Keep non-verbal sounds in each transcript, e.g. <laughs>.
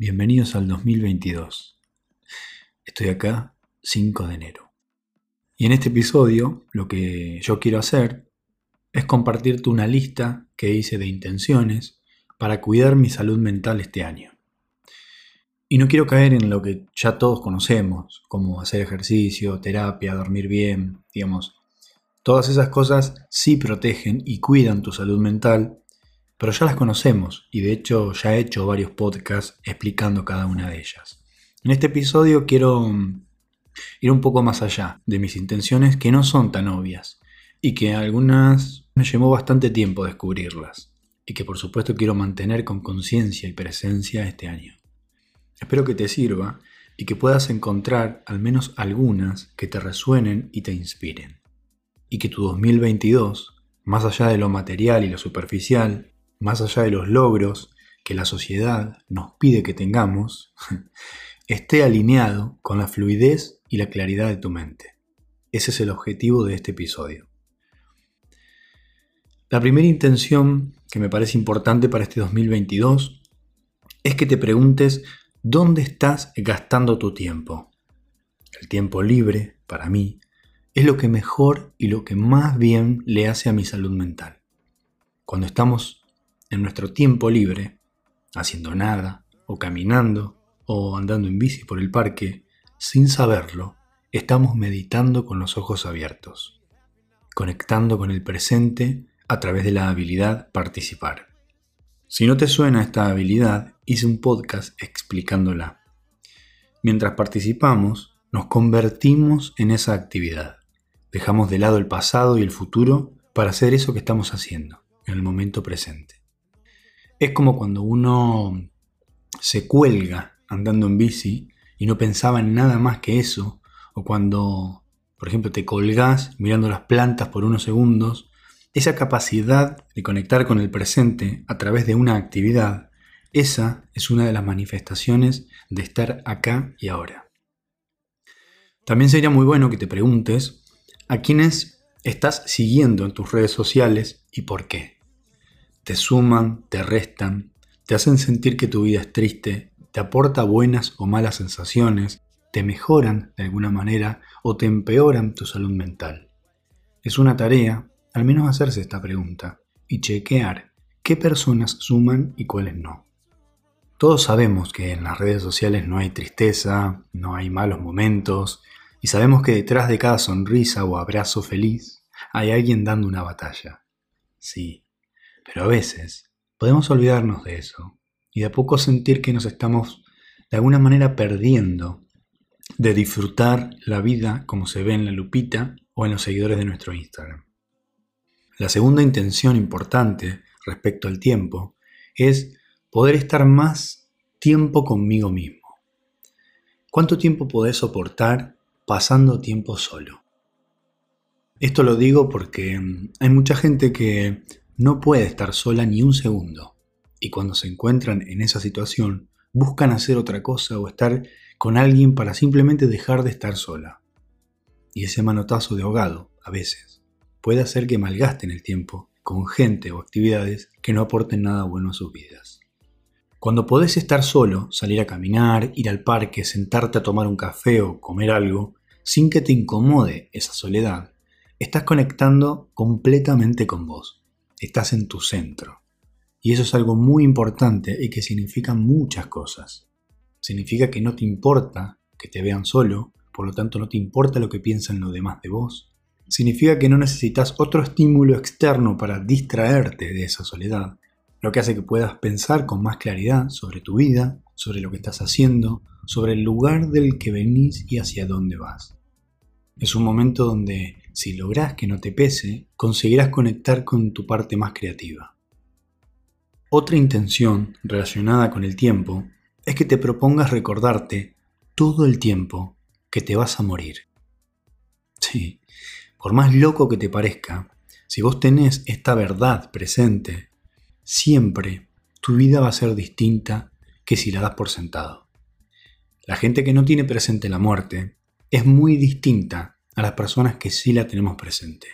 Bienvenidos al 2022. Estoy acá 5 de enero. Y en este episodio lo que yo quiero hacer es compartirte una lista que hice de intenciones para cuidar mi salud mental este año. Y no quiero caer en lo que ya todos conocemos, como hacer ejercicio, terapia, dormir bien, digamos. Todas esas cosas sí protegen y cuidan tu salud mental pero ya las conocemos y de hecho ya he hecho varios podcasts explicando cada una de ellas. En este episodio quiero mm, ir un poco más allá de mis intenciones que no son tan obvias y que algunas me llevó bastante tiempo descubrirlas y que por supuesto quiero mantener con conciencia y presencia este año. Espero que te sirva y que puedas encontrar al menos algunas que te resuenen y te inspiren. Y que tu 2022, más allá de lo material y lo superficial, más allá de los logros que la sociedad nos pide que tengamos, <laughs> esté alineado con la fluidez y la claridad de tu mente. Ese es el objetivo de este episodio. La primera intención que me parece importante para este 2022 es que te preguntes dónde estás gastando tu tiempo. El tiempo libre, para mí, es lo que mejor y lo que más bien le hace a mi salud mental. Cuando estamos en nuestro tiempo libre, haciendo nada, o caminando, o andando en bici por el parque, sin saberlo, estamos meditando con los ojos abiertos, conectando con el presente a través de la habilidad participar. Si no te suena esta habilidad, hice un podcast explicándola. Mientras participamos, nos convertimos en esa actividad. Dejamos de lado el pasado y el futuro para hacer eso que estamos haciendo en el momento presente. Es como cuando uno se cuelga andando en bici y no pensaba en nada más que eso, o cuando, por ejemplo, te colgás mirando las plantas por unos segundos, esa capacidad de conectar con el presente a través de una actividad, esa es una de las manifestaciones de estar acá y ahora. También sería muy bueno que te preguntes a quiénes estás siguiendo en tus redes sociales y por qué te suman, te restan, te hacen sentir que tu vida es triste, te aporta buenas o malas sensaciones, te mejoran de alguna manera o te empeoran tu salud mental. Es una tarea, al menos hacerse esta pregunta y chequear qué personas suman y cuáles no. Todos sabemos que en las redes sociales no hay tristeza, no hay malos momentos, y sabemos que detrás de cada sonrisa o abrazo feliz hay alguien dando una batalla. Sí, pero a veces podemos olvidarnos de eso y de a poco sentir que nos estamos de alguna manera perdiendo de disfrutar la vida como se ve en la lupita o en los seguidores de nuestro Instagram. La segunda intención importante respecto al tiempo es poder estar más tiempo conmigo mismo. ¿Cuánto tiempo podés soportar pasando tiempo solo? Esto lo digo porque mm, hay mucha gente que no puede estar sola ni un segundo. Y cuando se encuentran en esa situación, buscan hacer otra cosa o estar con alguien para simplemente dejar de estar sola. Y ese manotazo de ahogado, a veces, puede hacer que malgasten el tiempo con gente o actividades que no aporten nada bueno a sus vidas. Cuando podés estar solo, salir a caminar, ir al parque, sentarte a tomar un café o comer algo, sin que te incomode esa soledad, estás conectando completamente con vos estás en tu centro. Y eso es algo muy importante y que significa muchas cosas. Significa que no te importa que te vean solo, por lo tanto no te importa lo que piensan los demás de vos. Significa que no necesitas otro estímulo externo para distraerte de esa soledad, lo que hace que puedas pensar con más claridad sobre tu vida, sobre lo que estás haciendo, sobre el lugar del que venís y hacia dónde vas. Es un momento donde si lográs que no te pese, conseguirás conectar con tu parte más creativa. Otra intención relacionada con el tiempo es que te propongas recordarte todo el tiempo que te vas a morir. Sí, por más loco que te parezca, si vos tenés esta verdad presente, siempre tu vida va a ser distinta que si la das por sentado. La gente que no tiene presente la muerte es muy distinta a las personas que sí la tenemos presente,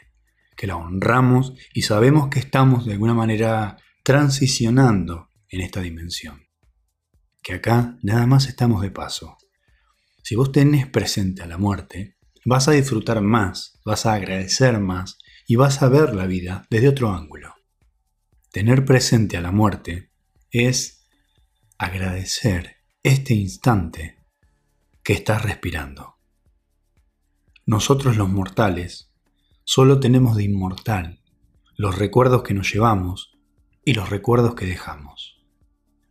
que la honramos y sabemos que estamos de alguna manera transicionando en esta dimensión. que acá nada más estamos de paso. Si vos tenés presente a la muerte, vas a disfrutar más, vas a agradecer más y vas a ver la vida desde otro ángulo. Tener presente a la muerte es agradecer este instante que estás respirando. Nosotros los mortales solo tenemos de inmortal los recuerdos que nos llevamos y los recuerdos que dejamos.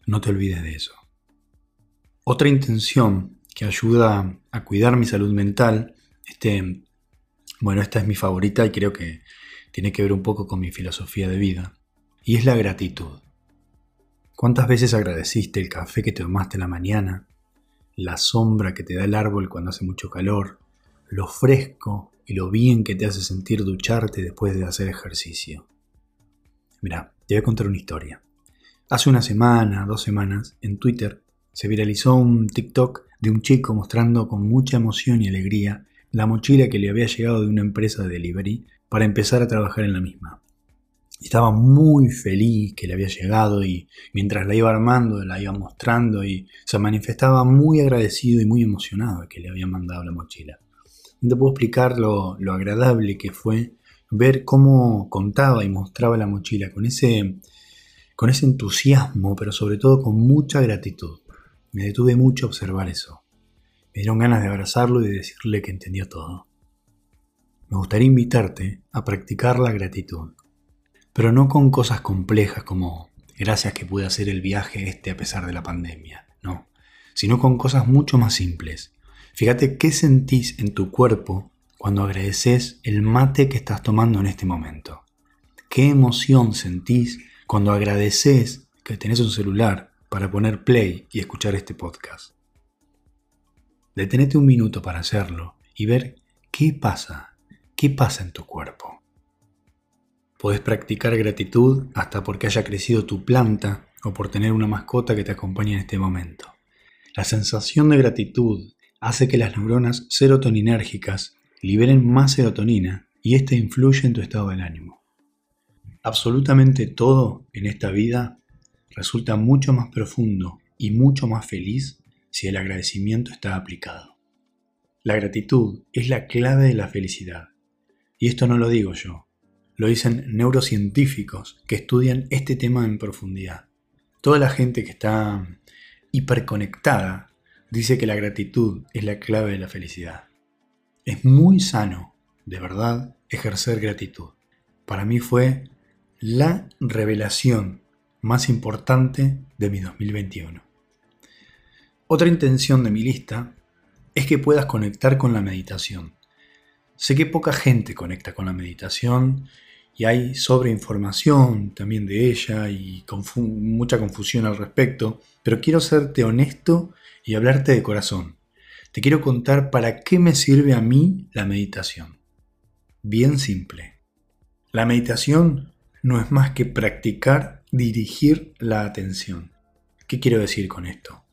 No te olvides de eso. Otra intención que ayuda a cuidar mi salud mental, este, bueno, esta es mi favorita y creo que tiene que ver un poco con mi filosofía de vida, y es la gratitud. ¿Cuántas veces agradeciste el café que te tomaste en la mañana, la sombra que te da el árbol cuando hace mucho calor, lo fresco y lo bien que te hace sentir ducharte después de hacer ejercicio? Mira, te voy a contar una historia. Hace una semana, dos semanas, en Twitter se viralizó un TikTok de un chico mostrando con mucha emoción y alegría la mochila que le había llegado de una empresa de delivery para empezar a trabajar en la misma. Estaba muy feliz que le había llegado y mientras la iba armando, la iba mostrando y se manifestaba muy agradecido y muy emocionado que le había mandado la mochila. No te puedo explicar lo, lo agradable que fue ver cómo contaba y mostraba la mochila con ese, con ese entusiasmo, pero sobre todo con mucha gratitud. Me detuve mucho a observar eso. Me dieron ganas de abrazarlo y de decirle que entendió todo. Me gustaría invitarte a practicar la gratitud, pero no con cosas complejas como gracias que pude hacer el viaje este a pesar de la pandemia, no, sino con cosas mucho más simples. Fíjate qué sentís en tu cuerpo cuando agradeces el mate que estás tomando en este momento. ¿Qué emoción sentís cuando agradeces que tenés un celular para poner play y escuchar este podcast. Detenete un minuto para hacerlo y ver qué pasa, qué pasa en tu cuerpo. Podés practicar gratitud hasta porque haya crecido tu planta o por tener una mascota que te acompañe en este momento. La sensación de gratitud hace que las neuronas serotoninérgicas liberen más serotonina y ésta influye en tu estado del ánimo. Absolutamente todo en esta vida resulta mucho más profundo y mucho más feliz si el agradecimiento está aplicado. La gratitud es la clave de la felicidad. Y esto no lo digo yo, lo dicen neurocientíficos que estudian este tema en profundidad. Toda la gente que está hiperconectada dice que la gratitud es la clave de la felicidad. Es muy sano, de verdad, ejercer gratitud. Para mí fue la revelación más importante de mi 2021. Otra intención de mi lista es que puedas conectar con la meditación. Sé que poca gente conecta con la meditación y hay sobreinformación también de ella y mucha confusión al respecto, pero quiero serte honesto y hablarte de corazón. Te quiero contar para qué me sirve a mí la meditación. Bien simple. La meditación no es más que practicar dirigir la atención. ¿Qué quiero decir con esto?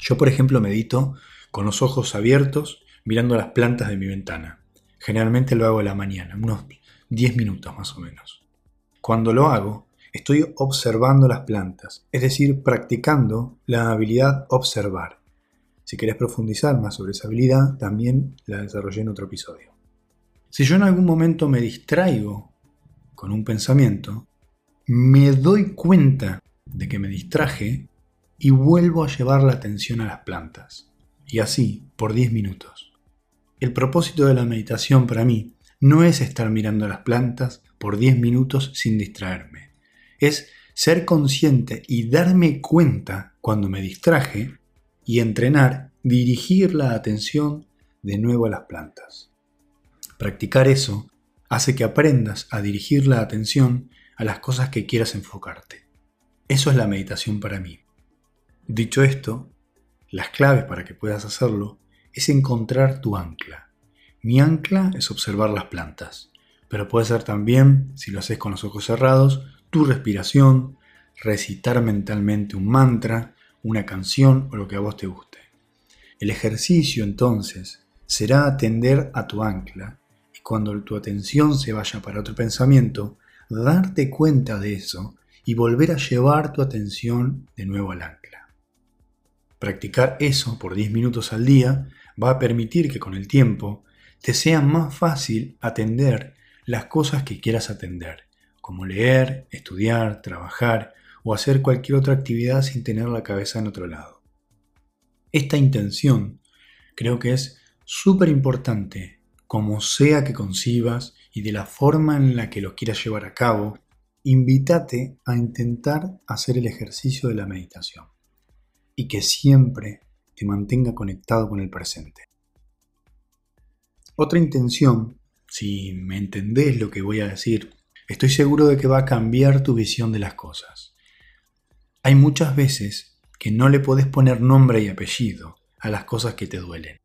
Yo, por ejemplo, medito con los ojos abiertos mirando las plantas de mi ventana. Generalmente lo hago a la mañana, unos 10 minutos más o menos. Cuando lo hago, estoy observando las plantas, es decir, practicando la habilidad observar. Si querés profundizar más sobre esa habilidad, también la desarrollé en otro episodio. Si yo en algún momento me distraigo con un pensamiento, me doy cuenta de que me distraje y vuelvo a llevar la atención a las plantas. Y así, por 10 minutos. El propósito de la meditación para mí no es estar mirando las plantas por 10 minutos sin distraerme. Es ser consciente y darme cuenta cuando me distraje y entrenar, dirigir la atención de nuevo a las plantas. Practicar eso hace que aprendas a dirigir la atención a las cosas que quieras enfocarte. Eso es la meditación para mí. Dicho esto, las claves para que puedas hacerlo es encontrar tu ancla. Mi ancla es observar las plantas, pero puede ser también, si lo haces con los ojos cerrados, tu respiración, recitar mentalmente un mantra, una canción o lo que a vos te guste. El ejercicio entonces será atender a tu ancla y cuando tu atención se vaya para otro pensamiento, darte cuenta de eso y volver a llevar tu atención de nuevo al ancla. Practicar eso por 10 minutos al día va a permitir que con el tiempo te sea más fácil atender las cosas que quieras atender, como leer, estudiar, trabajar o hacer cualquier otra actividad sin tener la cabeza en otro lado. Esta intención creo que es súper importante, como sea que concibas y de la forma en la que lo quieras llevar a cabo, invítate a intentar hacer el ejercicio de la meditación y que siempre te mantenga conectado con el presente. Otra intención, si me entendés lo que voy a decir, estoy seguro de que va a cambiar tu visión de las cosas. Hay muchas veces que no le podés poner nombre y apellido a las cosas que te duelen.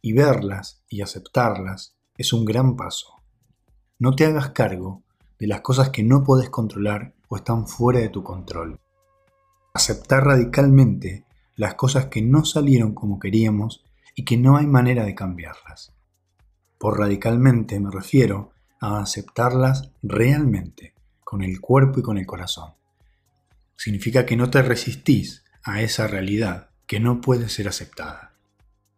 Y verlas y aceptarlas es un gran paso. No te hagas cargo de las cosas que no podés controlar o están fuera de tu control. Aceptar radicalmente las cosas que no salieron como queríamos y que no hay manera de cambiarlas. Por radicalmente me refiero a aceptarlas realmente, con el cuerpo y con el corazón. Significa que no te resistís a esa realidad que no puede ser aceptada.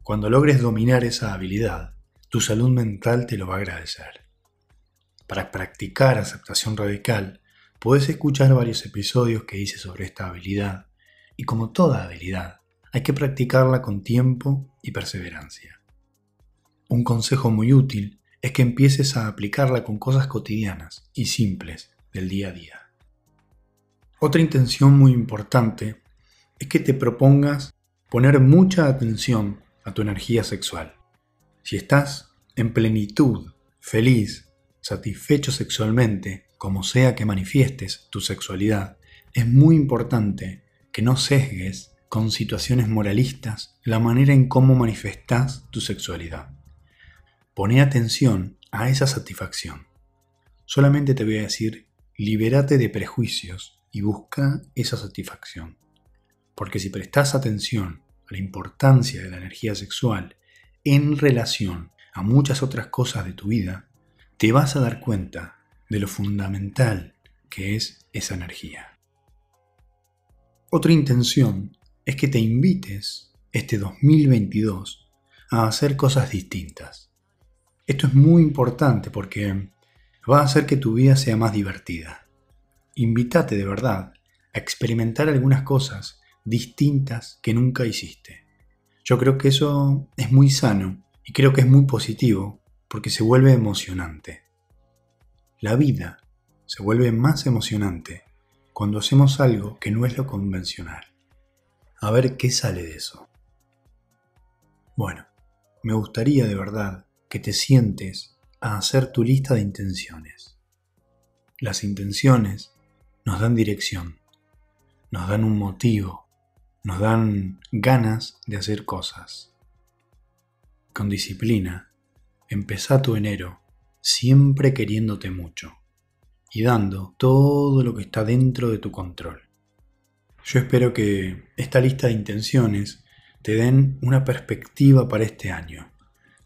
Cuando logres dominar esa habilidad, tu salud mental te lo va a agradecer. Para practicar aceptación radical, puedes escuchar varios episodios que hice sobre esta habilidad, y como toda habilidad, hay que practicarla con tiempo y perseverancia. Un consejo muy útil es que empieces a aplicarla con cosas cotidianas y simples del día a día. Otra intención muy importante es que te propongas poner mucha atención a tu energía sexual. Si estás en plenitud, feliz, satisfecho sexualmente, como sea que manifiestes tu sexualidad, es muy importante que no sesgues con situaciones moralistas la manera en cómo manifestas tu sexualidad. Pone atención a esa satisfacción. Solamente te voy a decir, libérate de prejuicios y busca esa satisfacción. Porque si prestas atención a la importancia de la energía sexual en relación a muchas otras cosas de tu vida, te vas a dar cuenta de lo fundamental que es esa energía. Otra intención es que te invites este 2022 a hacer cosas distintas. Esto es muy importante porque va a hacer que tu vida sea más divertida. Invítate de verdad a experimentar algunas cosas distintas que nunca hiciste. Yo creo que eso es muy sano y creo que es muy positivo porque se vuelve emocionante. La vida se vuelve más emocionante cuando hacemos algo que no es lo convencional a ver qué sale de eso. Bueno, me gustaría de verdad que te sientes a hacer tu lista de intenciones. Las intenciones nos dan dirección, nos dan un motivo, nos dan ganas de hacer cosas. Con disciplina, empezá tu enero siempre queriéndote mucho y dando todo lo que está dentro de tu control. Yo espero que esta lista de intenciones te den una perspectiva para este año,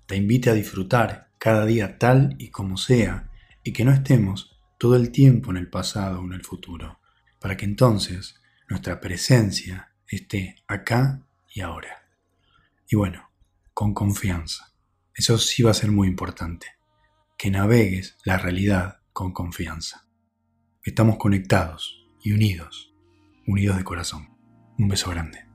te invite a disfrutar cada día tal y como sea y que no estemos todo el tiempo en el pasado o en el futuro, para que entonces nuestra presencia esté acá y ahora. Y bueno, con confianza. Eso sí va a ser muy importante, que navegues la realidad con confianza. Estamos conectados y unidos unidos de corazón. Un beso grande.